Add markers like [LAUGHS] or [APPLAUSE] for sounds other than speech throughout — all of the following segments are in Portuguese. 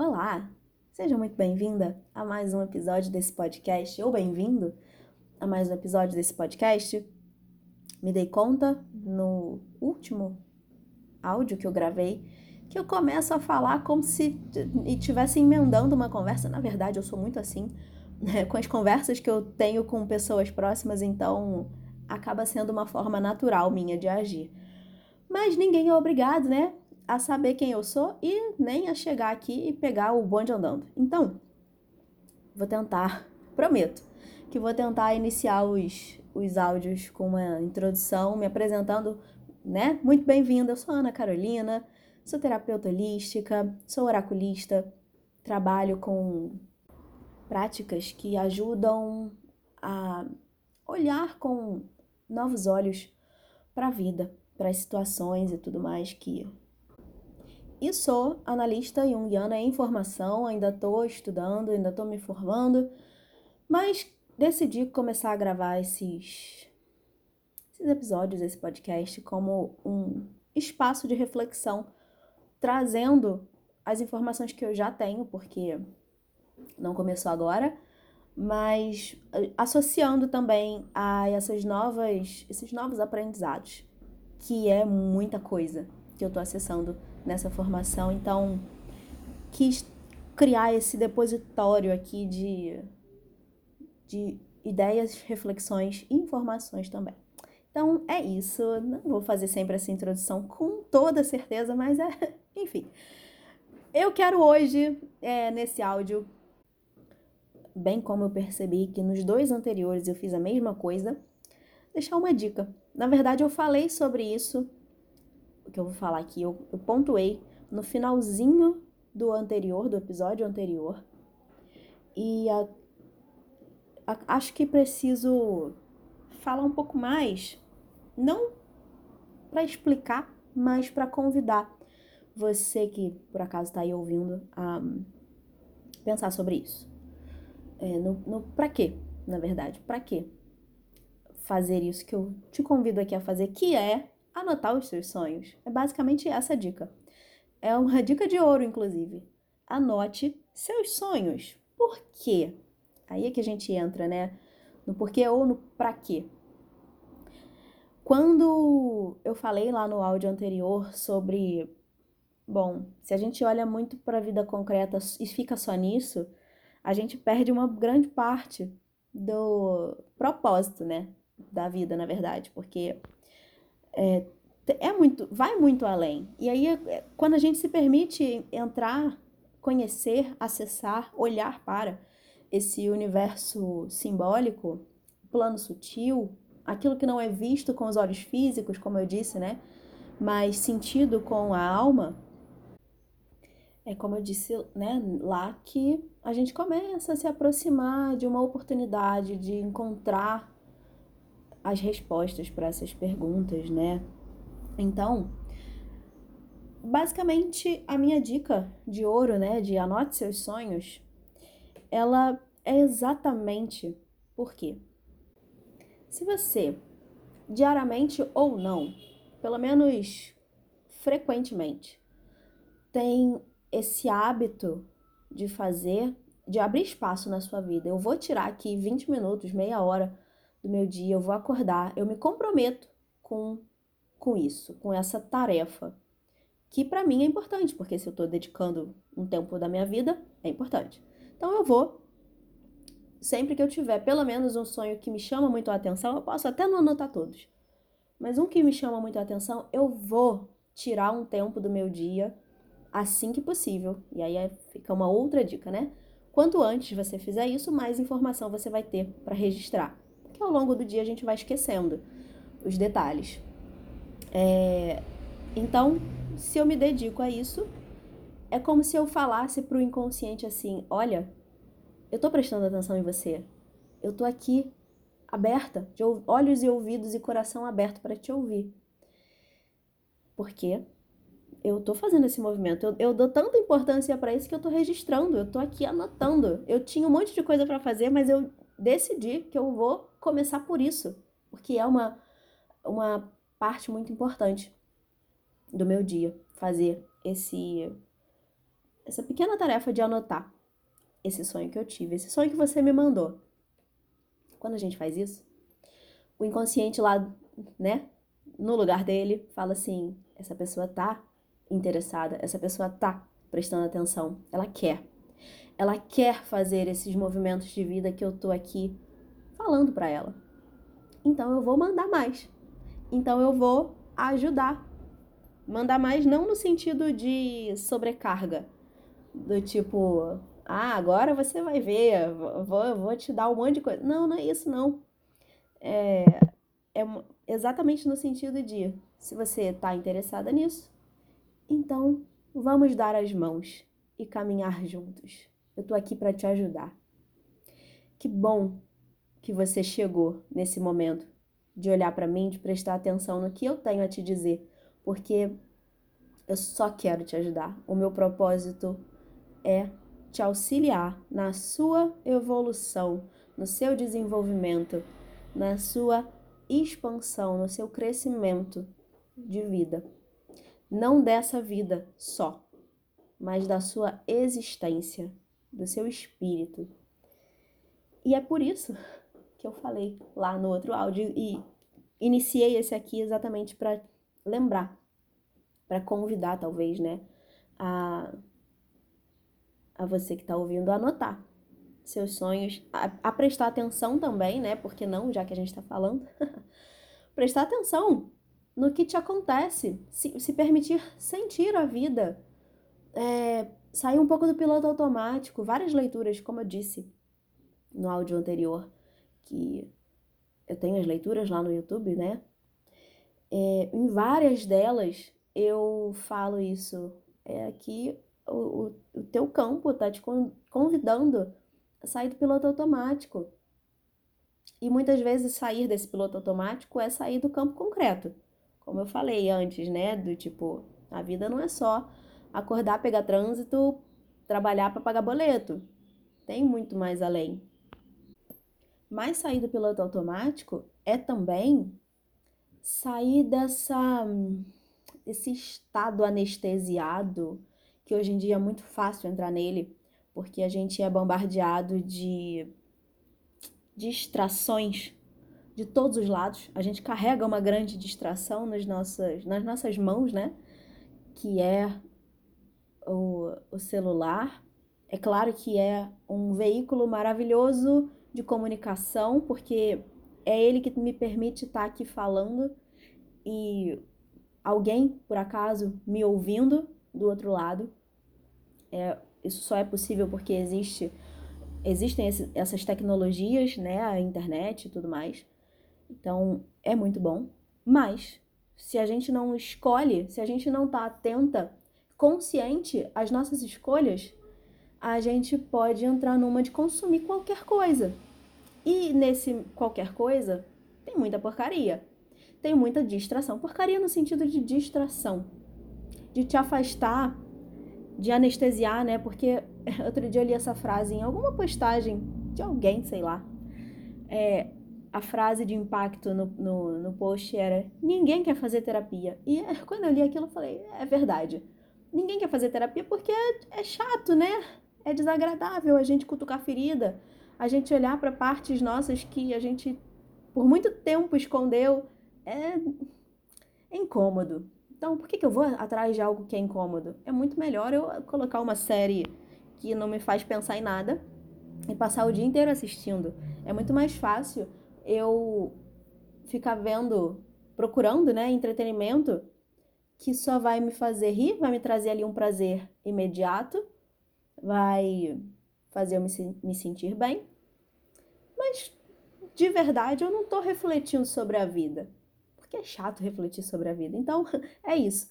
Olá, seja muito bem-vinda a mais um episódio desse podcast, ou bem-vindo a mais um episódio desse podcast. Me dei conta no último áudio que eu gravei que eu começo a falar como se estivesse emendando uma conversa. Na verdade, eu sou muito assim, né? com as conversas que eu tenho com pessoas próximas, então acaba sendo uma forma natural minha de agir. Mas ninguém é obrigado, né? A saber quem eu sou e nem a chegar aqui e pegar o bonde andando. Então, vou tentar, [LAUGHS] prometo, que vou tentar iniciar os, os áudios com uma introdução, me apresentando, né? Muito bem-vinda, eu sou Ana Carolina, sou terapeuta holística, sou oraculista, trabalho com práticas que ajudam a olhar com novos olhos para a vida, para as situações e tudo mais que e sou analista junguiana em formação, ainda estou estudando, ainda estou me formando, mas decidi começar a gravar esses, esses episódios, esse podcast, como um espaço de reflexão, trazendo as informações que eu já tenho, porque não começou agora, mas eh, associando também a essas novas, esses novos aprendizados, que é muita coisa que eu estou acessando nessa formação, então quis criar esse depositório aqui de, de ideias, reflexões e informações também. Então é isso, não vou fazer sempre essa introdução com toda certeza, mas é, [LAUGHS] enfim. Eu quero hoje, é, nesse áudio, bem como eu percebi que nos dois anteriores eu fiz a mesma coisa, deixar uma dica. Na verdade, eu falei sobre isso que eu vou falar aqui, eu, eu pontuei no finalzinho do anterior, do episódio anterior. E a, a, acho que preciso falar um pouco mais, não para explicar, mas para convidar você que por acaso está aí ouvindo a pensar sobre isso. É, no, no para quê, na verdade, para quê fazer isso que eu te convido aqui a fazer, que é anotar os seus sonhos. É basicamente essa a dica. É uma dica de ouro, inclusive. Anote seus sonhos. Por quê? Aí é que a gente entra, né? No porquê ou no pra quê. Quando eu falei lá no áudio anterior sobre. Bom, se a gente olha muito para a vida concreta e fica só nisso, a gente perde uma grande parte do propósito, né? Da vida, na verdade, porque é, é muito, vai muito além. E aí, é, quando a gente se permite entrar, conhecer, acessar, olhar para esse universo simbólico, plano sutil, aquilo que não é visto com os olhos físicos, como eu disse, né? Mas sentido com a alma, é como eu disse, né, lá que a gente começa a se aproximar de uma oportunidade de encontrar as respostas para essas perguntas, né? Então, basicamente a minha dica de ouro, né, de anote seus sonhos, ela é exatamente porque se você diariamente ou não, pelo menos frequentemente, tem esse hábito de fazer, de abrir espaço na sua vida. Eu vou tirar aqui 20 minutos, meia hora do meu dia, eu vou acordar, eu me comprometo com, com isso, com essa tarefa, que para mim é importante, porque se eu estou dedicando um tempo da minha vida, é importante. Então eu vou, sempre que eu tiver pelo menos um sonho que me chama muito a atenção, eu posso até não anotar todos, mas um que me chama muito a atenção, eu vou tirar um tempo do meu dia assim que possível. E aí é, fica uma outra dica, né? Quanto antes você fizer isso, mais informação você vai ter para registrar que ao longo do dia a gente vai esquecendo os detalhes. É, então, se eu me dedico a isso, é como se eu falasse para o inconsciente assim: olha, eu estou prestando atenção em você, eu estou aqui aberta, de olhos e ouvidos e coração aberto para te ouvir. Porque eu tô fazendo esse movimento. Eu, eu dou tanta importância para isso que eu tô registrando. Eu tô aqui anotando. Eu tinha um monte de coisa para fazer, mas eu decidi que eu vou começar por isso, porque é uma, uma parte muito importante do meu dia fazer esse essa pequena tarefa de anotar esse sonho que eu tive, esse sonho que você me mandou. Quando a gente faz isso, o inconsciente lá, né, no lugar dele, fala assim: essa pessoa tá interessada, essa pessoa tá prestando atenção, ela quer. Ela quer fazer esses movimentos de vida que eu tô aqui falando para ela. Então eu vou mandar mais. Então eu vou ajudar. Mandar mais não no sentido de sobrecarga, do tipo, ah, agora você vai ver, vou, vou te dar um monte de coisa. Não, não é isso não. É, é exatamente no sentido de, se você está interessada nisso, então vamos dar as mãos e caminhar juntos. Eu tô aqui para te ajudar. Que bom que você chegou nesse momento de olhar para mim, de prestar atenção no que eu tenho a te dizer, porque eu só quero te ajudar. O meu propósito é te auxiliar na sua evolução, no seu desenvolvimento, na sua expansão, no seu crescimento de vida. Não dessa vida só, mas da sua existência, do seu espírito. E é por isso que eu falei lá no outro áudio e iniciei esse aqui exatamente para lembrar, para convidar talvez, né, a, a você que está ouvindo anotar seus sonhos, a, a, prestar atenção também, né, porque não, já que a gente está falando, [LAUGHS] prestar atenção no que te acontece, se, se permitir sentir a vida, é, sair um pouco do piloto automático, várias leituras, como eu disse no áudio anterior, que eu tenho as leituras lá no YouTube, né? É, em várias delas eu falo isso. É que o, o, teu campo tá te convidando a sair do piloto automático. E muitas vezes sair desse piloto automático é sair do campo concreto. Como eu falei antes, né? Do tipo, a vida não é só acordar, pegar trânsito, trabalhar para pagar boleto. Tem muito mais além. Mas sair do piloto automático é também sair dessa esse estado anestesiado que hoje em dia é muito fácil entrar nele, porque a gente é bombardeado de distrações de todos os lados. A gente carrega uma grande distração nas nossas, nas nossas mãos, né? Que é o, o celular. É claro que é um veículo maravilhoso de comunicação, porque é ele que me permite estar aqui falando e alguém, por acaso, me ouvindo do outro lado. É, isso só é possível porque existe, existem esse, essas tecnologias, né, a internet e tudo mais. Então, é muito bom. Mas, se a gente não escolhe, se a gente não está atenta, consciente às nossas escolhas, a gente pode entrar numa de consumir qualquer coisa. E nesse qualquer coisa, tem muita porcaria. Tem muita distração. Porcaria no sentido de distração. De te afastar, de anestesiar, né? Porque [LAUGHS] outro dia eu li essa frase em alguma postagem de alguém, sei lá. É, a frase de impacto no, no, no post era: Ninguém quer fazer terapia. E quando eu li aquilo, eu falei: É verdade. Ninguém quer fazer terapia porque é, é chato, né? É desagradável a gente cutucar ferida, a gente olhar para partes nossas que a gente por muito tempo escondeu. É, é incômodo. Então, por que, que eu vou atrás de algo que é incômodo? É muito melhor eu colocar uma série que não me faz pensar em nada e passar o dia inteiro assistindo. É muito mais fácil eu ficar vendo, procurando, né, entretenimento que só vai me fazer rir, vai me trazer ali um prazer imediato vai fazer eu me, me sentir bem, mas de verdade eu não estou refletindo sobre a vida, porque é chato refletir sobre a vida. Então [LAUGHS] é isso.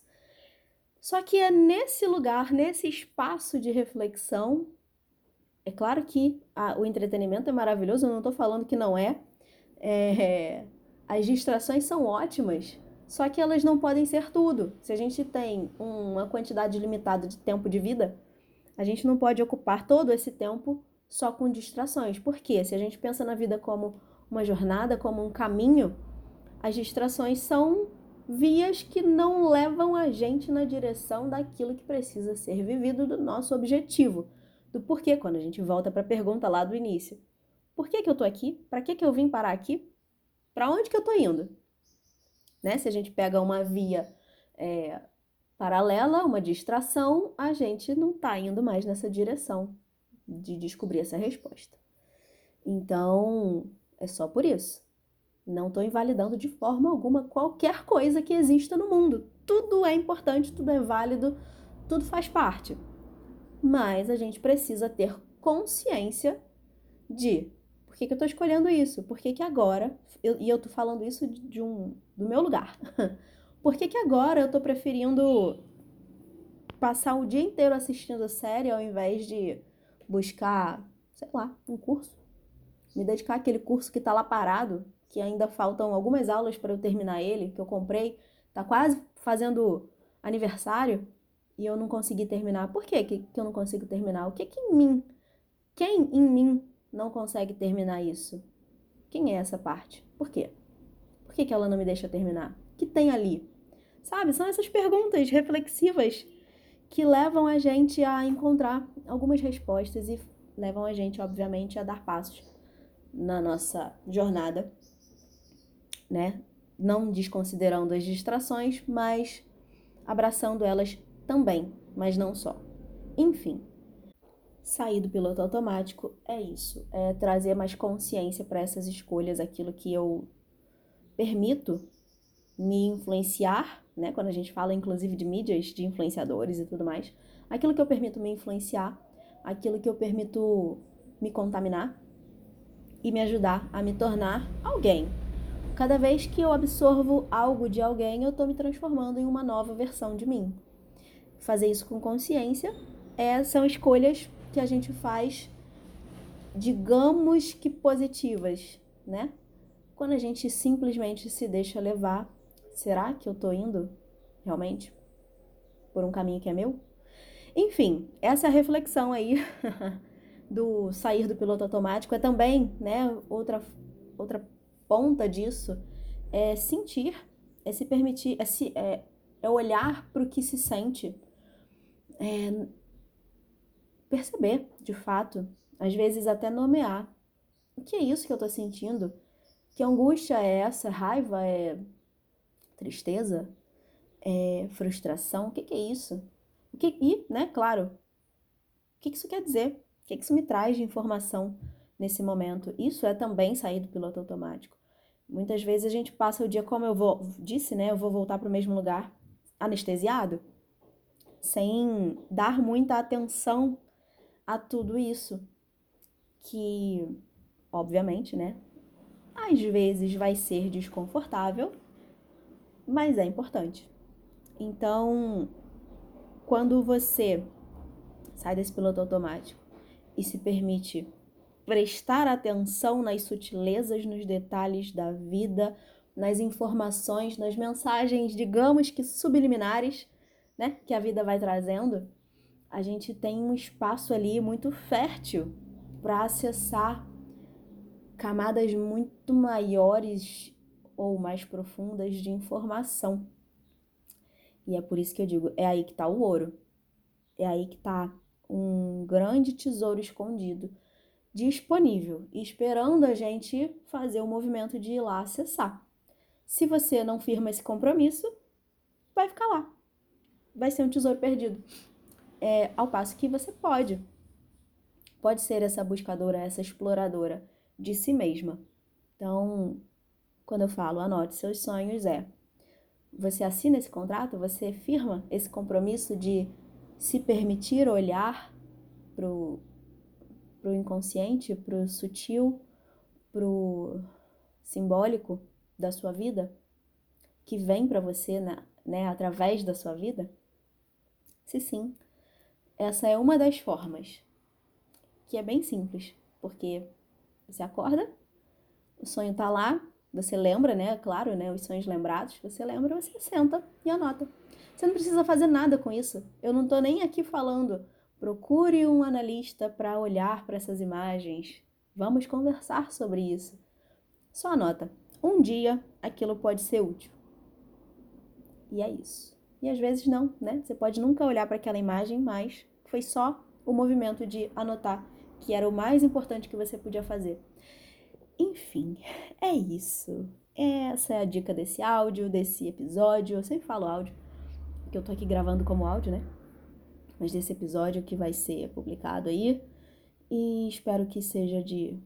Só que é nesse lugar, nesse espaço de reflexão, é claro que a, o entretenimento é maravilhoso, eu não estou falando que não é. é. As distrações são ótimas, só que elas não podem ser tudo. Se a gente tem uma quantidade limitada de tempo de vida, a gente não pode ocupar todo esse tempo só com distrações. Porque se a gente pensa na vida como uma jornada, como um caminho, as distrações são vias que não levam a gente na direção daquilo que precisa ser vivido do nosso objetivo. Do porquê, quando a gente volta para a pergunta lá do início. Por que, que eu tô aqui? Para que, que eu vim parar aqui? Para onde que eu tô indo? Né? Se a gente pega uma via é, paralela, uma distração, a gente não está indo mais nessa direção de descobrir essa resposta. Então, é só por isso. Não estou invalidando de forma alguma qualquer coisa que exista no mundo. Tudo é importante, tudo é válido, tudo faz parte. Mas a gente precisa ter consciência de por que, que eu estou escolhendo isso, por que, que agora, eu, e eu estou falando isso de um, do meu lugar, [LAUGHS] por que, que agora eu estou preferindo passar o dia inteiro assistindo a série ao invés de buscar, sei lá, um curso? Me dedicar àquele curso que está lá parado que ainda faltam algumas aulas para eu terminar ele, que eu comprei, tá quase fazendo aniversário e eu não consegui terminar. Por quê que, que eu não consigo terminar? O que que em mim? Quem em mim não consegue terminar isso? Quem é essa parte? Por quê? Por que, que ela não me deixa terminar? Que tem ali? Sabe? São essas perguntas reflexivas que levam a gente a encontrar algumas respostas e levam a gente, obviamente, a dar passos na nossa jornada né? Não desconsiderando as distrações, mas abraçando elas também, mas não só. Enfim, sair do piloto automático é isso, é trazer mais consciência para essas escolhas, aquilo que eu permito me influenciar, né? Quando a gente fala inclusive de mídias, de influenciadores e tudo mais, aquilo que eu permito me influenciar, aquilo que eu permito me contaminar e me ajudar a me tornar alguém, Cada vez que eu absorvo algo de alguém, eu estou me transformando em uma nova versão de mim. Fazer isso com consciência é, são escolhas que a gente faz, digamos que positivas, né? Quando a gente simplesmente se deixa levar, será que eu estou indo realmente por um caminho que é meu? Enfim, essa é a reflexão aí [LAUGHS] do sair do piloto automático é também, né, outra outra ponta disso é sentir, é se permitir, é, se, é, é olhar para o que se sente, é perceber, de fato, às vezes até nomear. O que é isso que eu estou sentindo? Que angústia é essa? Raiva é tristeza? É frustração? O que, que é isso? O que, e, né, claro, o que, que isso quer dizer? O que, que isso me traz de informação nesse momento? Isso é também sair do piloto automático. Muitas vezes a gente passa o dia, como eu vou, disse, né? Eu vou voltar para o mesmo lugar, anestesiado, sem dar muita atenção a tudo isso. Que, obviamente, né? Às vezes vai ser desconfortável, mas é importante. Então, quando você sai desse piloto automático e se permite prestar atenção nas sutilezas, nos detalhes da vida, nas informações, nas mensagens, digamos que subliminares, né, que a vida vai trazendo, a gente tem um espaço ali muito fértil para acessar camadas muito maiores ou mais profundas de informação. E é por isso que eu digo, é aí que está o ouro. É aí que está um grande tesouro escondido disponível, esperando a gente fazer o movimento de ir lá acessar. Se você não firma esse compromisso, vai ficar lá. Vai ser um tesouro perdido. É, ao passo que você pode. Pode ser essa buscadora, essa exploradora de si mesma. Então, quando eu falo anote seus sonhos, é você assina esse contrato, você firma esse compromisso de se permitir olhar para o inconsciente, para o sutil, para o simbólico da sua vida, que vem para você na, né, através da sua vida? Se sim, essa é uma das formas, que é bem simples, porque você acorda, o sonho está lá, você lembra, né? Claro, né? Os sonhos lembrados, você lembra, você senta e anota. Você não precisa fazer nada com isso. Eu não estou nem aqui falando Procure um analista para olhar para essas imagens. Vamos conversar sobre isso. Só anota: um dia aquilo pode ser útil. E é isso. E às vezes não, né? Você pode nunca olhar para aquela imagem, mas foi só o movimento de anotar que era o mais importante que você podia fazer. Enfim, [LAUGHS] é isso. Essa é a dica desse áudio, desse episódio. Eu sempre falo áudio, porque eu tô aqui gravando como áudio, né? Mas desse episódio que vai ser publicado aí. E espero que seja de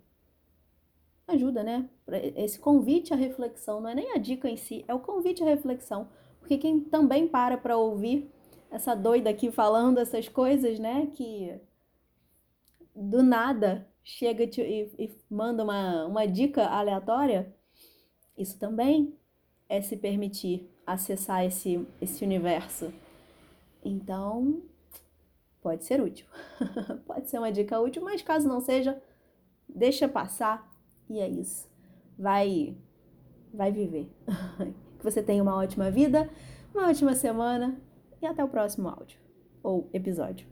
ajuda, né? Esse convite à reflexão, não é nem a dica em si, é o convite à reflexão. Porque quem também para para ouvir essa doida aqui falando essas coisas, né? Que do nada chega te, e, e manda uma, uma dica aleatória, isso também é se permitir acessar esse, esse universo. Então, pode ser útil. [LAUGHS] pode ser uma dica útil, mas caso não seja, deixa passar e é isso. Vai vai viver. [LAUGHS] que você tenha uma ótima vida, uma ótima semana e até o próximo áudio ou episódio.